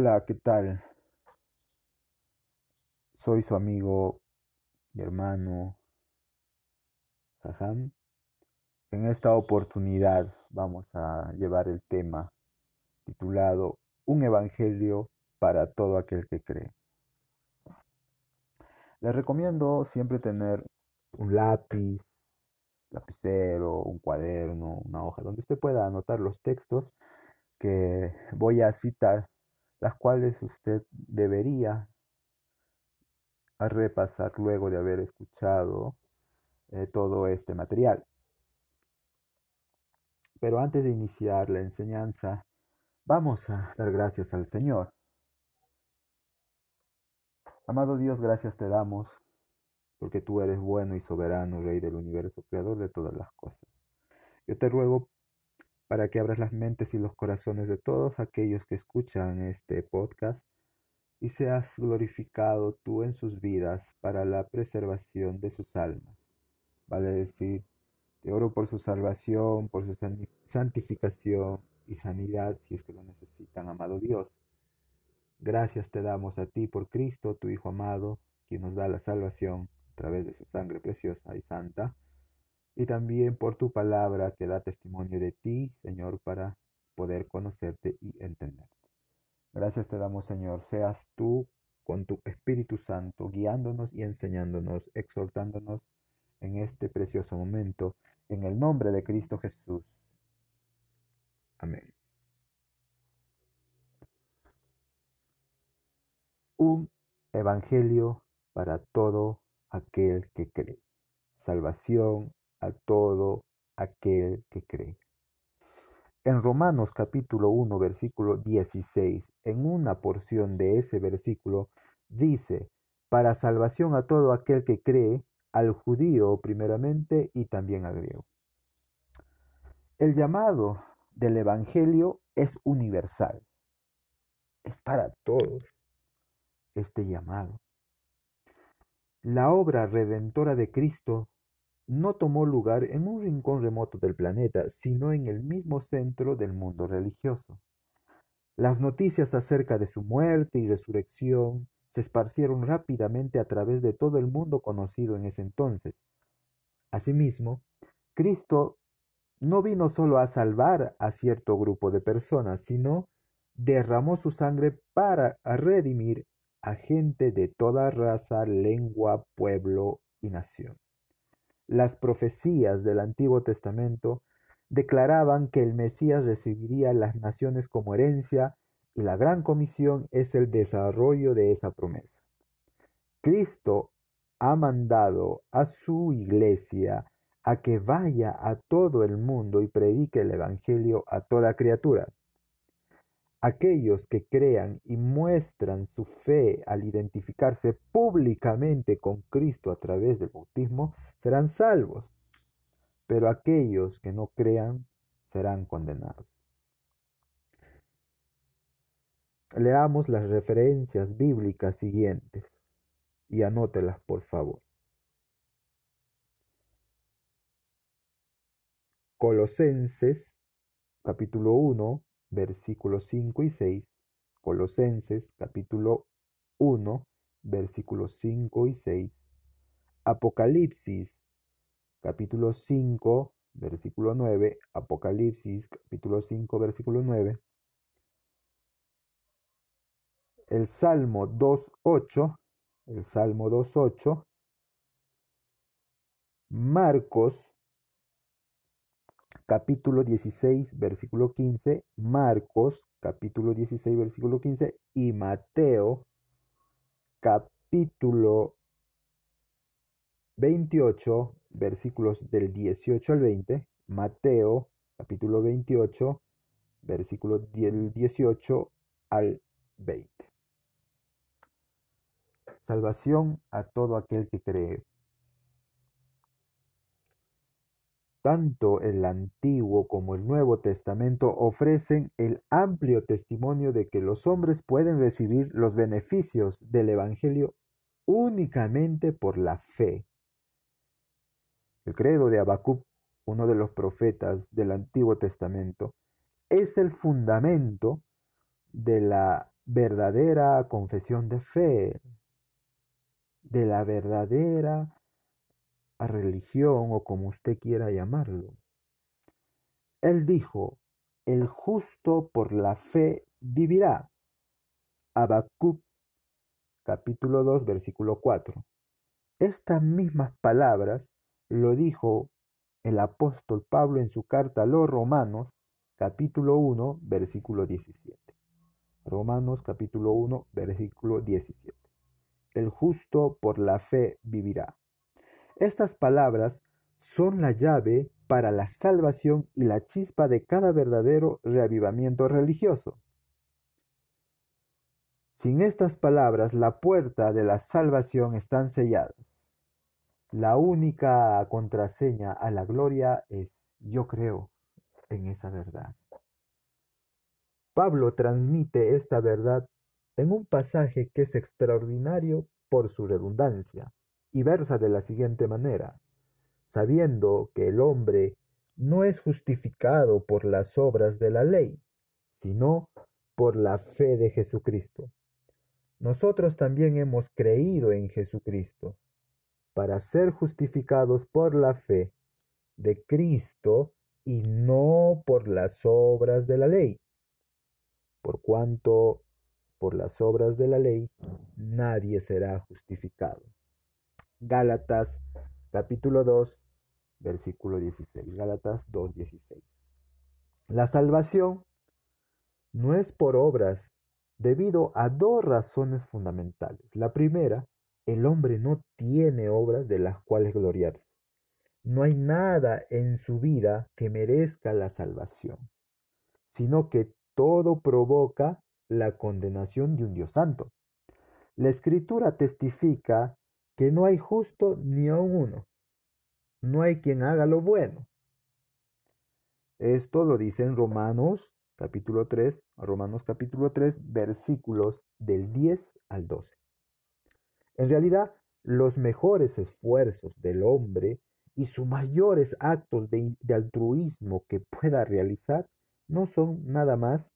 Hola, ¿qué tal? Soy su amigo y hermano Jajam. En esta oportunidad vamos a llevar el tema titulado Un Evangelio para todo aquel que cree. Les recomiendo siempre tener un lápiz, lapicero, un cuaderno, una hoja, donde usted pueda anotar los textos que voy a citar, las cuales usted debería repasar luego de haber escuchado eh, todo este material. Pero antes de iniciar la enseñanza, vamos a dar gracias al Señor. Amado Dios, gracias te damos porque tú eres bueno y soberano, Rey del universo, Creador de todas las cosas. Yo te ruego para que abras las mentes y los corazones de todos aquellos que escuchan este podcast y seas glorificado tú en sus vidas para la preservación de sus almas. Vale decir, te oro por su salvación, por su santificación y sanidad si es que lo necesitan, amado Dios. Gracias te damos a ti por Cristo, tu Hijo amado, quien nos da la salvación a través de su sangre preciosa y santa, y también por tu palabra que da testimonio de ti, Señor, para poder conocerte y entenderte. Gracias te damos, Señor, seas tú con tu Espíritu Santo guiándonos y enseñándonos, exhortándonos en este precioso momento, en el nombre de Cristo Jesús. Amén. Un evangelio para todo aquel que cree. Salvación a todo aquel que cree. En Romanos capítulo 1, versículo 16, en una porción de ese versículo, dice, para salvación a todo aquel que cree, al judío primeramente y también al griego. El llamado del Evangelio es universal. Es para todos este llamado. La obra redentora de Cristo no tomó lugar en un rincón remoto del planeta, sino en el mismo centro del mundo religioso. Las noticias acerca de su muerte y resurrección se esparcieron rápidamente a través de todo el mundo conocido en ese entonces. Asimismo, Cristo no vino solo a salvar a cierto grupo de personas, sino derramó su sangre para redimir a gente de toda raza, lengua, pueblo y nación. Las profecías del Antiguo Testamento declaraban que el Mesías recibiría las naciones como herencia y la gran comisión es el desarrollo de esa promesa. Cristo ha mandado a su iglesia a que vaya a todo el mundo y predique el Evangelio a toda criatura. Aquellos que crean y muestran su fe al identificarse públicamente con Cristo a través del bautismo serán salvos, pero aquellos que no crean serán condenados. Leamos las referencias bíblicas siguientes y anótelas por favor. Colosenses capítulo 1 versículos 5 y 6, Colosenses capítulo 1, versículos 5 y 6, Apocalipsis capítulo 5, versículo 9, Apocalipsis capítulo 5, versículo 9, el Salmo 2.8, el Salmo 2.8, Marcos capítulo 16, versículo 15, Marcos, capítulo 16, versículo 15, y Mateo, capítulo 28, versículos del 18 al 20, Mateo, capítulo 28, versículo del 18 al 20. Salvación a todo aquel que cree. Tanto el Antiguo como el Nuevo Testamento ofrecen el amplio testimonio de que los hombres pueden recibir los beneficios del Evangelio únicamente por la fe. El credo de Habacuc, uno de los profetas del Antiguo Testamento, es el fundamento de la verdadera confesión de fe, de la verdadera religión o como usted quiera llamarlo. Él dijo, el justo por la fe vivirá. Habacuc capítulo 2 versículo 4. Estas mismas palabras lo dijo el apóstol Pablo en su carta a los Romanos capítulo 1 versículo 17. Romanos capítulo 1 versículo 17. El justo por la fe vivirá. Estas palabras son la llave para la salvación y la chispa de cada verdadero reavivamiento religioso. Sin estas palabras, la puerta de la salvación están selladas. La única contraseña a la gloria es yo creo en esa verdad. Pablo transmite esta verdad en un pasaje que es extraordinario por su redundancia y versa de la siguiente manera sabiendo que el hombre no es justificado por las obras de la ley, sino por la fe de Jesucristo. Nosotros también hemos creído en Jesucristo para ser justificados por la fe de Cristo y no por las obras de la ley. Por cuanto por las obras de la ley nadie será justificado. Gálatas capítulo 2, versículo 16. Gálatas 2, 16. La salvación no es por obras debido a dos razones fundamentales. La primera, el hombre no tiene obras de las cuales gloriarse. No hay nada en su vida que merezca la salvación, sino que todo provoca la condenación de un Dios santo. La escritura testifica que no hay justo ni aun uno. No hay quien haga lo bueno. Esto lo dice en Romanos capítulo 3, Romanos capítulo 3, versículos del 10 al 12. En realidad, los mejores esfuerzos del hombre y sus mayores actos de, de, altruismo que pueda realizar no son nada más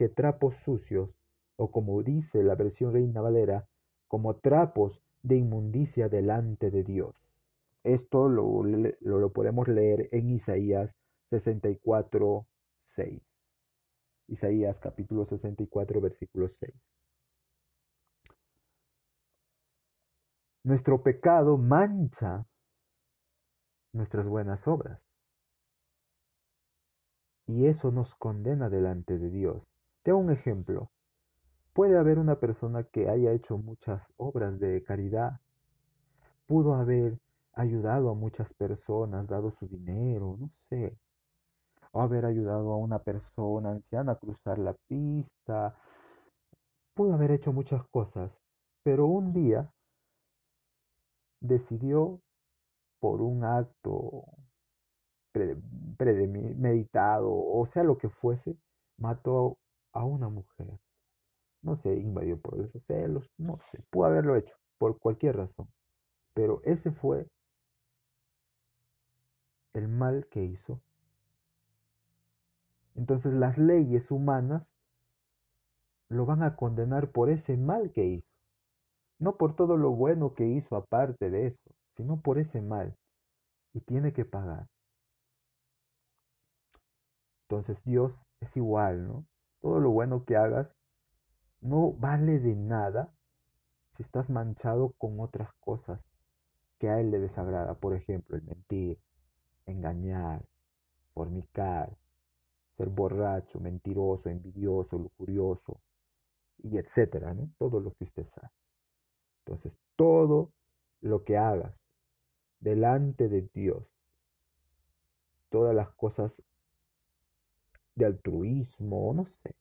que trapos sucios, o como dice la versión Reina Valera, como trapos de inmundicia delante de Dios. Esto lo, lo, podemos leer en Isaías 64, 6. Isaías capítulo 64, versículo 6. Nuestro pecado mancha nuestras buenas obras. Y eso nos condena delante de Dios. Te un ejemplo. Puede haber una persona que haya hecho muchas obras de caridad, pudo haber ayudado a muchas personas, dado su dinero, no sé, o haber ayudado a una persona anciana a cruzar la pista, pudo haber hecho muchas cosas, pero un día decidió por un acto premeditado, o sea lo que fuese, mató a una mujer no sé, invadió por esos celos, no sé, pudo haberlo hecho por cualquier razón, pero ese fue el mal que hizo. Entonces las leyes humanas lo van a condenar por ese mal que hizo, no por todo lo bueno que hizo aparte de eso, sino por ese mal, y tiene que pagar. Entonces Dios es igual, ¿no? Todo lo bueno que hagas no vale de nada si estás manchado con otras cosas que a él le desagrada. Por ejemplo, el mentir, engañar, fornicar, ser borracho, mentiroso, envidioso, lujurioso, y etcétera. Todo lo que usted sabe. Entonces, todo lo que hagas delante de Dios, todas las cosas de altruismo, no sé,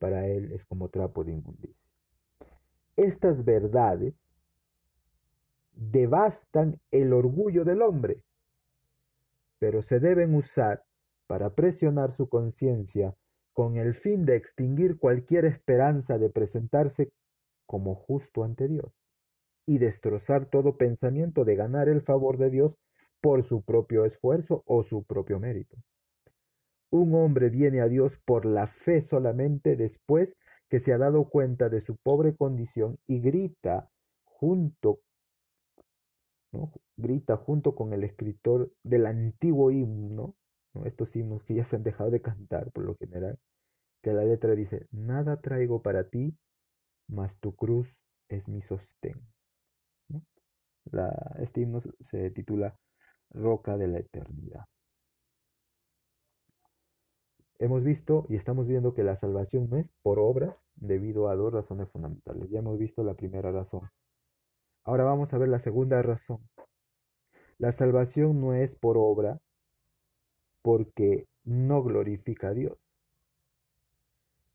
para él es como trapo de inmundicia. Estas verdades devastan el orgullo del hombre, pero se deben usar para presionar su conciencia con el fin de extinguir cualquier esperanza de presentarse como justo ante Dios y destrozar todo pensamiento de ganar el favor de Dios por su propio esfuerzo o su propio mérito. Un hombre viene a Dios por la fe solamente después que se ha dado cuenta de su pobre condición y grita junto, grita junto con el escritor del antiguo himno, estos himnos que ya se han dejado de cantar por lo general, que la letra dice, nada traigo para ti, mas tu cruz es mi sostén. La, este himno se titula Roca de la Eternidad. Hemos visto y estamos viendo que la salvación no es por obras debido a dos razones fundamentales. Ya hemos visto la primera razón. Ahora vamos a ver la segunda razón. La salvación no es por obra porque no glorifica a Dios.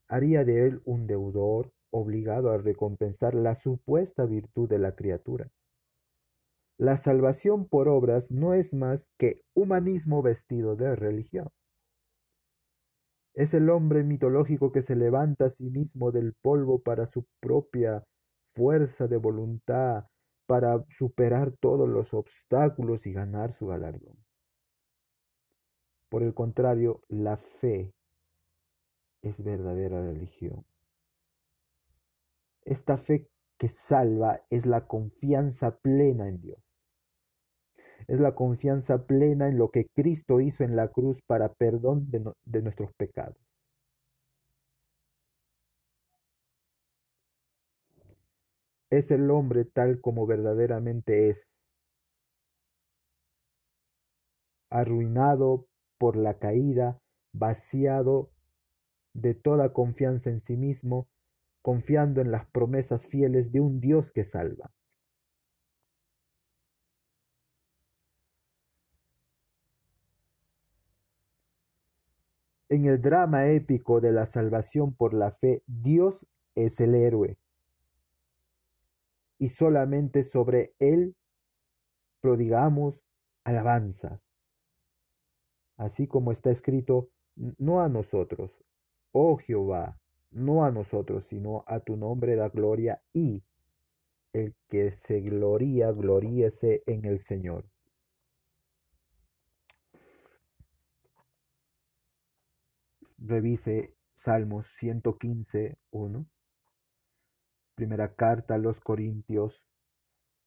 Haría de él un deudor obligado a recompensar la supuesta virtud de la criatura. La salvación por obras no es más que humanismo vestido de religión. Es el hombre mitológico que se levanta a sí mismo del polvo para su propia fuerza de voluntad, para superar todos los obstáculos y ganar su galardón. Por el contrario, la fe es verdadera religión. Esta fe que salva es la confianza plena en Dios. Es la confianza plena en lo que Cristo hizo en la cruz para perdón de, de nuestros pecados. Es el hombre tal como verdaderamente es, arruinado por la caída, vaciado de toda confianza en sí mismo, confiando en las promesas fieles de un Dios que salva. El drama épico de la salvación por la fe, Dios es el héroe. Y solamente sobre Él prodigamos alabanzas. Así como está escrito, no a nosotros, oh Jehová, no a nosotros, sino a tu nombre da gloria y el que se gloría, gloríese en el Señor. Revise Salmos 115, 1. Primera carta a los Corintios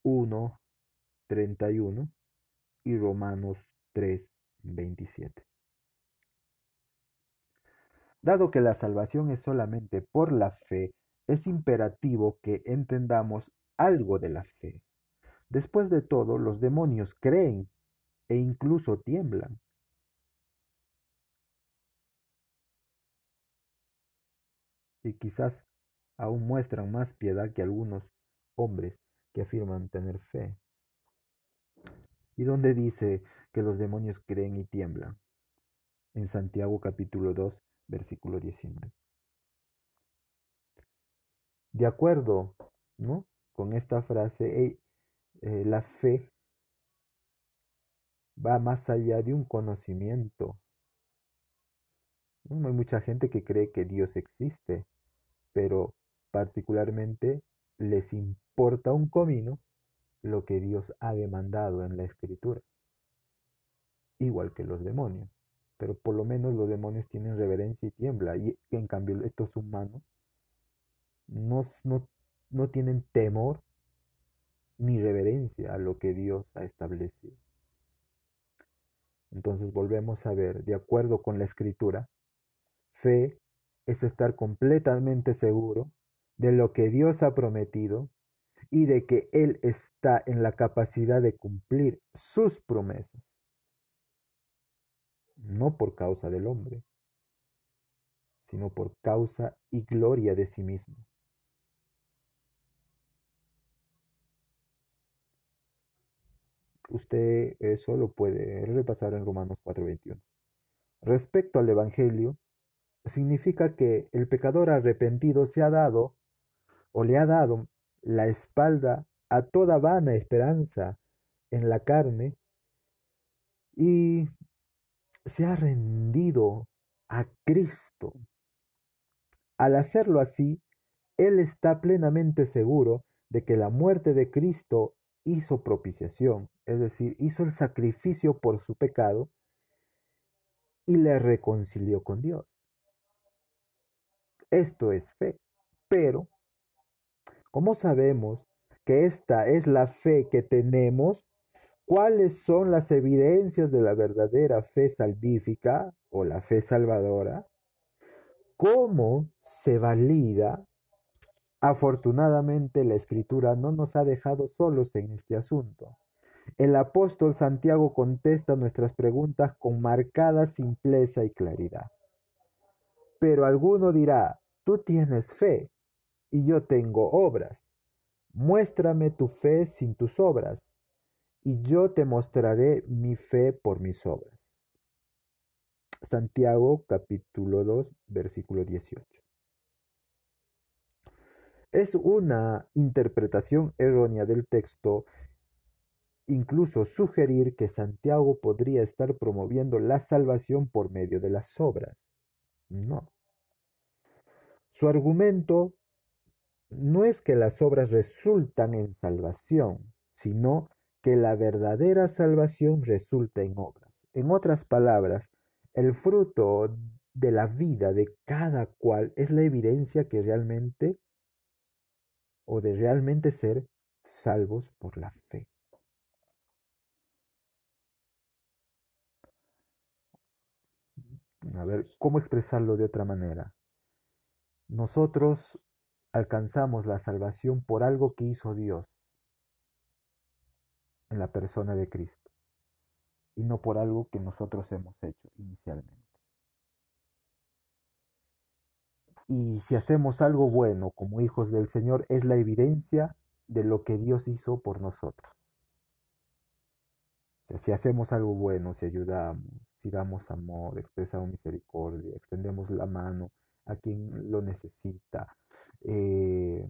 1, 31 y Romanos 3, 27. Dado que la salvación es solamente por la fe, es imperativo que entendamos algo de la fe. Después de todo, los demonios creen e incluso tiemblan. Y quizás aún muestran más piedad que algunos hombres que afirman tener fe. ¿Y dónde dice que los demonios creen y tiemblan? En Santiago capítulo 2, versículo 19. De acuerdo, ¿no? Con esta frase, eh, la fe va más allá de un conocimiento. Hay mucha gente que cree que Dios existe, pero particularmente les importa un comino lo que Dios ha demandado en la escritura, igual que los demonios pero por lo menos los demonios tienen reverencia y tiembla, y en cambio estos humanos no, no, tienen temor ni reverencia a lo que Dios ha establecido. Entonces volvemos a ver, de acuerdo con la escritura, fe es estar completamente seguro de lo que Dios ha prometido y de que Él está en la capacidad de cumplir sus promesas no por causa del hombre, sino por causa y gloria de sí mismo. Usted eso lo puede repasar en Romanos 4:21. Respecto al Evangelio, significa que el pecador arrepentido se ha dado o le ha dado la espalda a toda vana esperanza en la carne y se ha rendido a Cristo. Al hacerlo así, Él está plenamente seguro de que la muerte de Cristo hizo propiciación, es decir, hizo el sacrificio por su pecado y le reconcilió con Dios. Esto es fe, Pero, ¿cómo sabemos que esta es la fe que tenemos? ¿Cuáles son las evidencias de la verdadera fe salvífica o la fe salvadora? ¿Cómo se valida? Afortunadamente la escritura no nos ha dejado solos en este asunto. El apóstol Santiago contesta nuestras preguntas con marcada simpleza y claridad. Pero alguno dirá, tú tienes fe y yo tengo obras. Muéstrame tu fe sin tus obras y yo te mostraré mi fe por mis obras. Santiago capítulo 2 versículo 18. Es una interpretación errónea del texto incluso sugerir que Santiago podría estar promoviendo la salvación por medio de las obras. No. Su argumento no es que las obras resultan en salvación, sino que la verdadera salvación resulta en obras. En otras palabras, el fruto de la vida de cada cual es la evidencia que realmente o de realmente ser salvos por la fe. A ver, ¿cómo expresarlo de otra manera? Nosotros alcanzamos la salvación por algo que hizo Dios en la persona de Cristo y no por algo que nosotros hemos hecho inicialmente. Y si hacemos algo bueno como hijos del Señor es la evidencia de lo que Dios hizo por nosotros. O sea, si hacemos algo bueno, si ayudamos, si damos amor, expresamos misericordia, extendemos la mano a quien lo necesita, eh,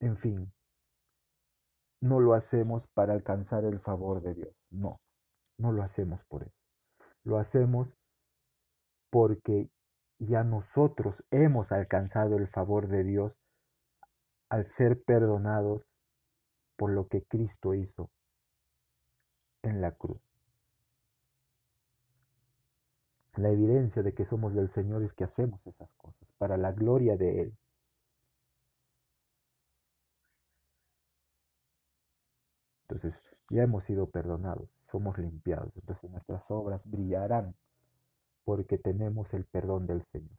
en fin, no lo hacemos para alcanzar el favor de Dios. No, no lo hacemos por eso. Lo hacemos porque ya nosotros hemos alcanzado el favor de Dios al ser perdonados por lo que Cristo hizo en la cruz. La evidencia de que somos del Señor es que hacemos esas cosas para la gloria de Él. Entonces, ya hemos sido perdonados, somos limpiados. Entonces nuestras obras brillarán porque tenemos el perdón del Señor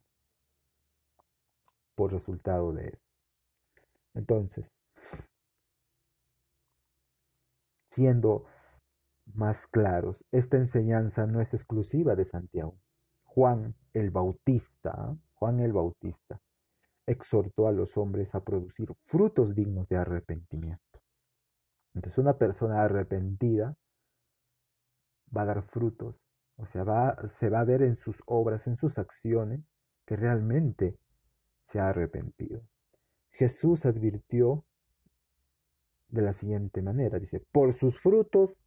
por resultado de eso. Entonces, siendo más claros, esta enseñanza no es exclusiva de Santiago. Juan el Bautista, Juan el Bautista, exhortó a los hombres a producir frutos dignos de arrepentimiento. Entonces una persona arrepentida va a dar frutos, o sea, va, se va a ver en sus obras, en sus acciones, que realmente se ha arrepentido. Jesús advirtió de la siguiente manera, dice, por sus frutos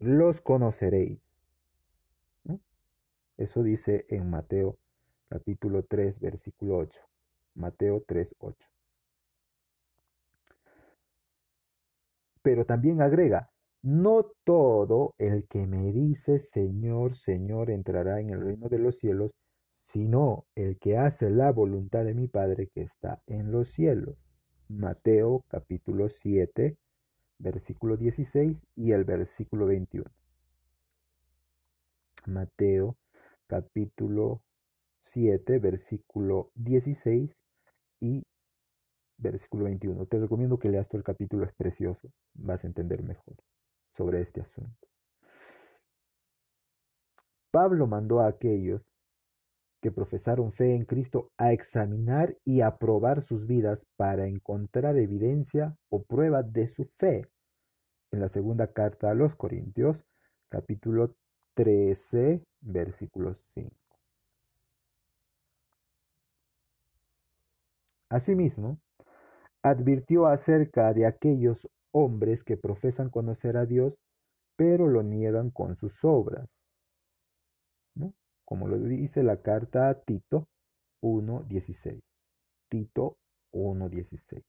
los conoceréis. Eso dice en Mateo capítulo 3, versículo 8. Mateo 3, 8. pero también agrega, no todo el que me dice Señor, Señor entrará en el reino de los cielos, sino el que hace la voluntad de mi Padre que está en los cielos. Mateo capítulo 7, versículo 16 y el versículo 21. Mateo capítulo 7, versículo 16 y versículo 21. Te recomiendo que leas todo el capítulo, es precioso, vas a entender mejor sobre este asunto. Pablo mandó a aquellos que profesaron fe en Cristo a examinar y a probar sus vidas para encontrar evidencia o prueba de su fe. En la segunda carta a los Corintios, capítulo 13, versículo 5. Asimismo, advirtió acerca de aquellos hombres que profesan conocer a Dios, pero lo niegan con sus obras. Como lo dice la carta a Tito 1.16. Tito 1.16.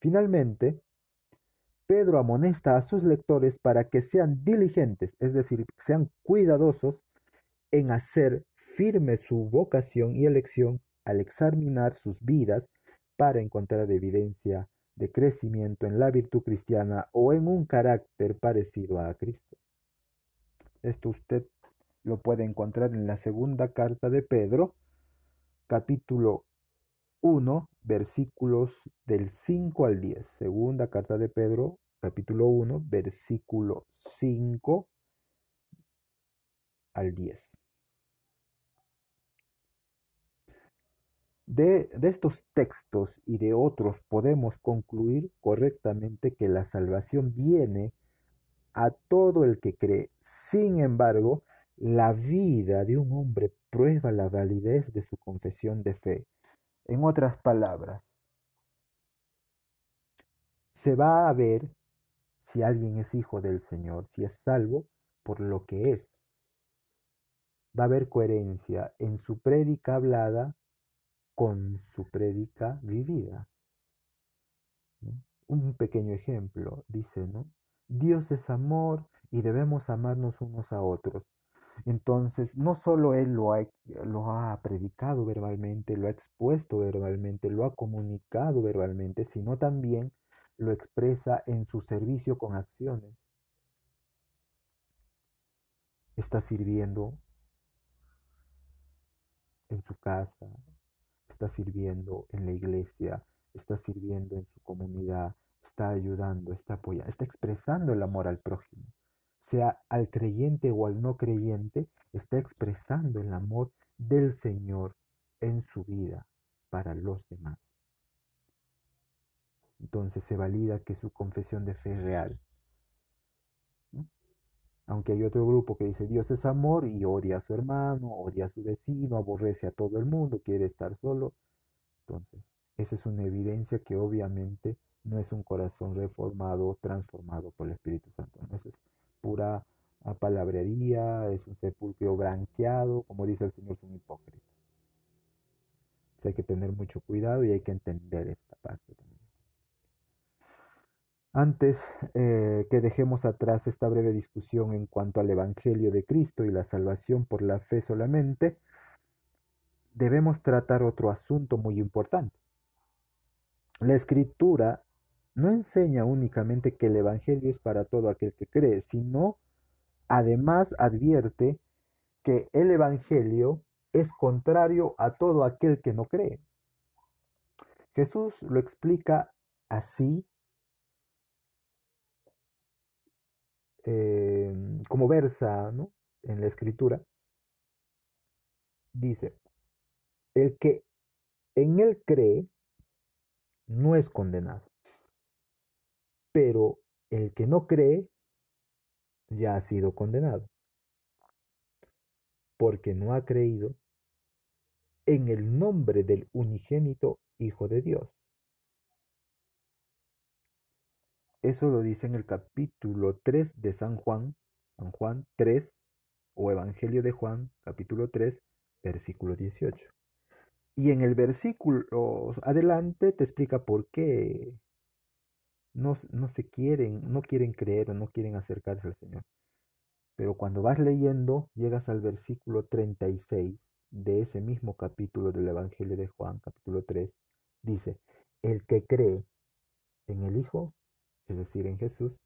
Finalmente, Pedro amonesta a sus lectores para que sean diligentes, es decir, sean cuidadosos en hacer firme su vocación y elección al examinar sus vidas para encontrar evidencia de crecimiento en la virtud cristiana o en un carácter parecido a Cristo. Esto usted lo puede encontrar en la segunda carta de Pedro, capítulo 1, versículos del 5 al 10. Segunda carta de Pedro, capítulo 1, versículo 5 al 10. De, de, estos textos y de otros podemos concluir correctamente que la salvación viene a todo el que cree. Sin embargo, la vida de un hombre prueba la validez de su confesión de fe. En otras palabras, se va a ver si alguien es hijo del Señor, si es salvo por lo que es. Va a haber coherencia en su prédica hablada con su prédica vivida. Un pequeño ejemplo, dice, ¿no? Dios es amor y debemos amarnos unos a otros. Entonces, no solo Él lo ha, lo ha, predicado verbalmente, lo ha expuesto verbalmente, lo ha comunicado verbalmente, sino también lo expresa en su servicio con acciones. Está sirviendo en su casa, está sirviendo en la iglesia, está sirviendo en su comunidad, está ayudando, está apoyando, está expresando el amor al prójimo. Sea al creyente o al no creyente, está expresando el amor del Señor en su vida para los demás. Entonces se valida que su confesión de fe es real. Aunque hay otro grupo que dice Dios es amor y odia a su hermano, odia a su vecino, aborrece a todo el mundo, quiere estar solo. Entonces, esa es una evidencia que obviamente no es un corazón reformado, transformado por el Espíritu Santo. Esa es pura ah, palabrería, es un sepulcro branqueado, como dice el Señor, es un hipócrita. Entonces hay que tener mucho cuidado y hay que entender esta parte también. Antes eh, que dejemos atrás esta breve discusión en cuanto al Evangelio de Cristo y la salvación por la fe solamente, debemos tratar otro asunto muy importante. La escritura no enseña únicamente que el Evangelio es para todo aquel que cree, sino además advierte que el Evangelio es contrario a todo aquel que no cree. Jesús lo explica así eh, como versa ¿no? en la escritura. Dice, el que en él cree no es condenado pero el que no cree ya ha sido condenado, porque no ha creído en el nombre del unigénito Hijo de Dios. Eso lo dice en el capítulo 3 de San Juan, San Juan 3, o Evangelio de Juan, capítulo 3, versículo 18. Y en el versículo adelante te explica por qué no, no se quieren, no quieren creer o no quieren acercarse al Señor. Pero cuando vas leyendo, llegas al versículo 36 de ese mismo capítulo del Evangelio de Juan, capítulo 3, dice, el que cree en el Hijo, es decir, en Jesús,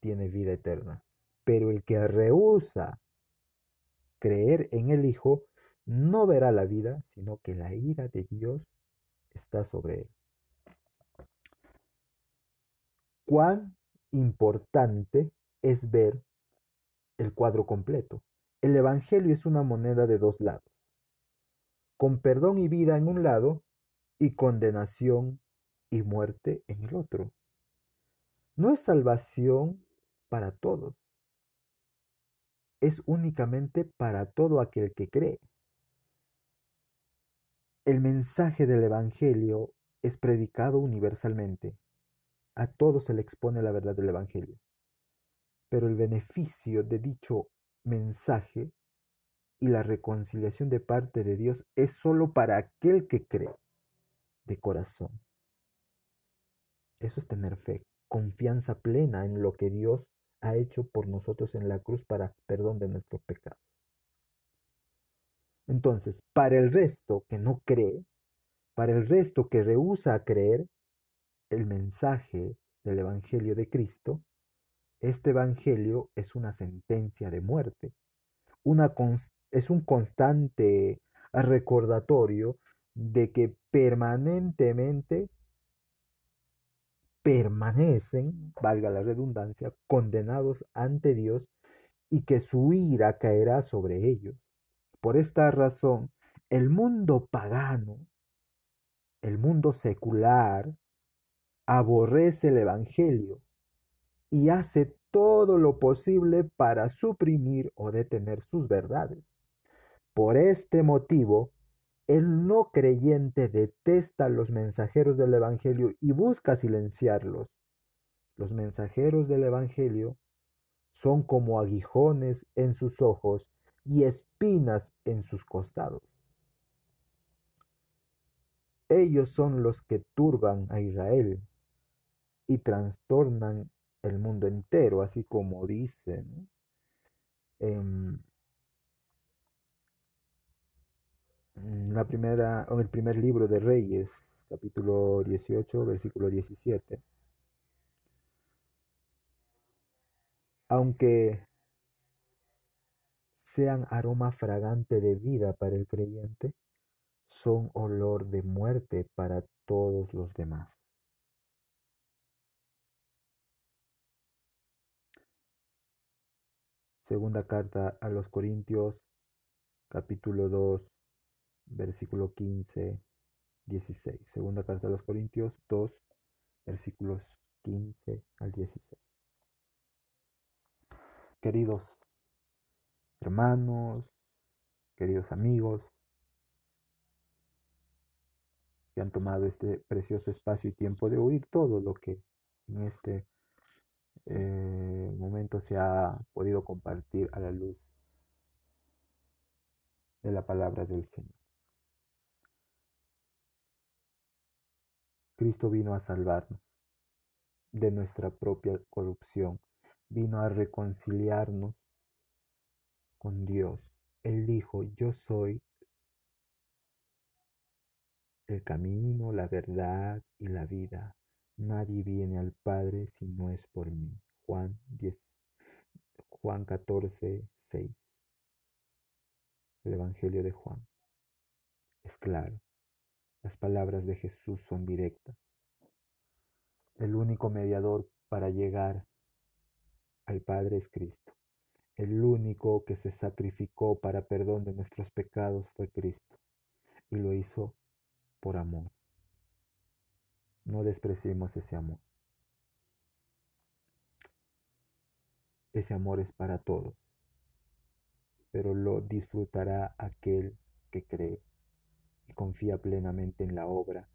tiene vida eterna. Pero el que rehúsa creer en el Hijo, no verá la vida, sino que la ira de Dios está sobre él cuán importante es ver el cuadro completo. El Evangelio es una moneda de dos lados, con perdón y vida en un lado y condenación y muerte en el otro. No es salvación para todos, es únicamente para todo aquel que cree. El mensaje del Evangelio es predicado universalmente a todos se le expone la verdad del Evangelio. Pero el beneficio de dicho mensaje y la reconciliación de parte de Dios es sólo para aquel que cree de corazón. Eso es tener fe, confianza plena en lo que Dios ha hecho por nosotros en la cruz para perdón de nuestros pecados. Entonces, para el resto que no cree, para el resto que rehúsa creer el mensaje del Evangelio de Cristo, este Evangelio es una sentencia de muerte, una es un constante recordatorio de que permanentemente permanecen, valga la redundancia, condenados ante Dios y que su ira caerá sobre ellos. Por esta razón, el mundo pagano, el mundo secular, aborrece el Evangelio y hace todo lo posible para suprimir o detener sus verdades. Por este motivo, el no creyente detesta a los mensajeros del Evangelio y busca silenciarlos. Los mensajeros del Evangelio son como aguijones en sus ojos y espinas en sus costados. Ellos son los que turban a Israel y trastornan el mundo entero, así como dicen en la primera, en el primer libro de Reyes, capítulo 18, versículo 17. Aunque sean aroma fragante de vida para el creyente, son olor de muerte para todos los demás. Segunda carta a los Corintios, capítulo 2, versículo 15, 16. Segunda carta a los Corintios 2, versículos 15 al 16. Queridos hermanos, queridos amigos, que han tomado este precioso espacio y tiempo de oír todo lo que en este eh, momento se ha podido compartir a la luz de la palabra del Señor. Cristo vino a salvarnos de nuestra propia corrupción, vino a reconciliarnos con Dios. Él dijo, yo soy el camino, la verdad y la vida. Nadie viene al Padre si no es por mí. Juan 10, Juan 14, 6. El Evangelio de Juan. Es claro. Las palabras de Jesús son directas. El único mediador para llegar al Padre es Cristo. El único que se sacrificó para perdón de nuestros pecados fue Cristo. Y lo hizo por amor. No despreciemos ese amor. Ese amor es para todos, pero lo disfrutará aquel que cree confía plenamente en la obra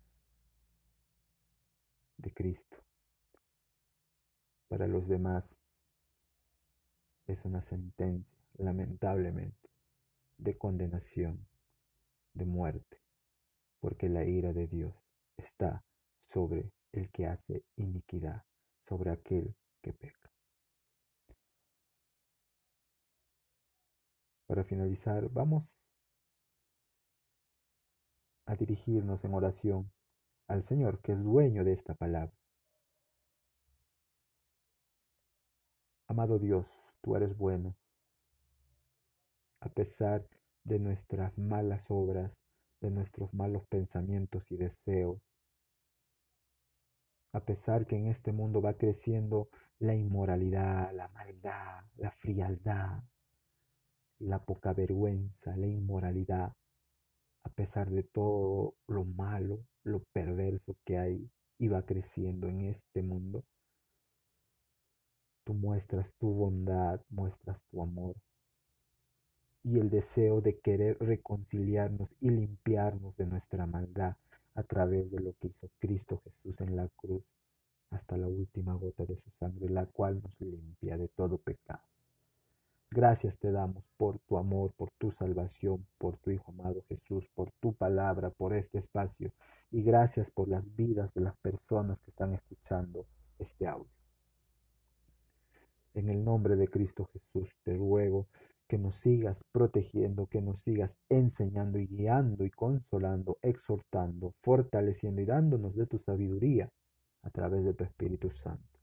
de Cristo. Para los demás es una sentencia, lamentablemente, de condenación, de muerte, porque la ira de Dios está sobre el que hace iniquidad, sobre aquel que peca. Para finalizar, vamos a dirigirnos en oración al Señor, que es dueño de esta palabra. Amado Dios, tú eres bueno. A pesar de nuestras malas obras, de nuestros malos pensamientos y deseos, a pesar que en este mundo va creciendo la inmoralidad, la maldad, la frialdad, la poca vergüenza, la inmoralidad, a pesar de todo lo malo, lo perverso que hay y va creciendo en este mundo, tú muestras tu bondad, muestras tu amor y el deseo de querer reconciliarnos y limpiarnos de nuestra maldad a través de lo que hizo Cristo Jesús en la cruz hasta la última gota de su sangre, la cual nos limpia de todo pecado. Gracias te damos por tu amor, por tu salvación, por tu Hijo amado Jesús, por tu palabra, por este espacio y gracias por las vidas de las personas que están escuchando este audio. En el nombre de Cristo Jesús te ruego que nos sigas protegiendo, que nos sigas enseñando y guiando y consolando, exhortando, fortaleciendo y dándonos de tu sabiduría a través de tu Espíritu Santo,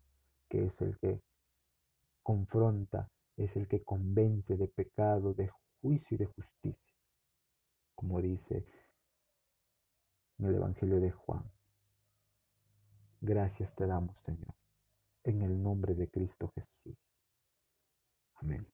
que es el que confronta, es el que convence de pecado, de juicio y de justicia, como dice en el Evangelio de Juan. Gracias te damos, Señor, en el nombre de Cristo Jesús. Amén.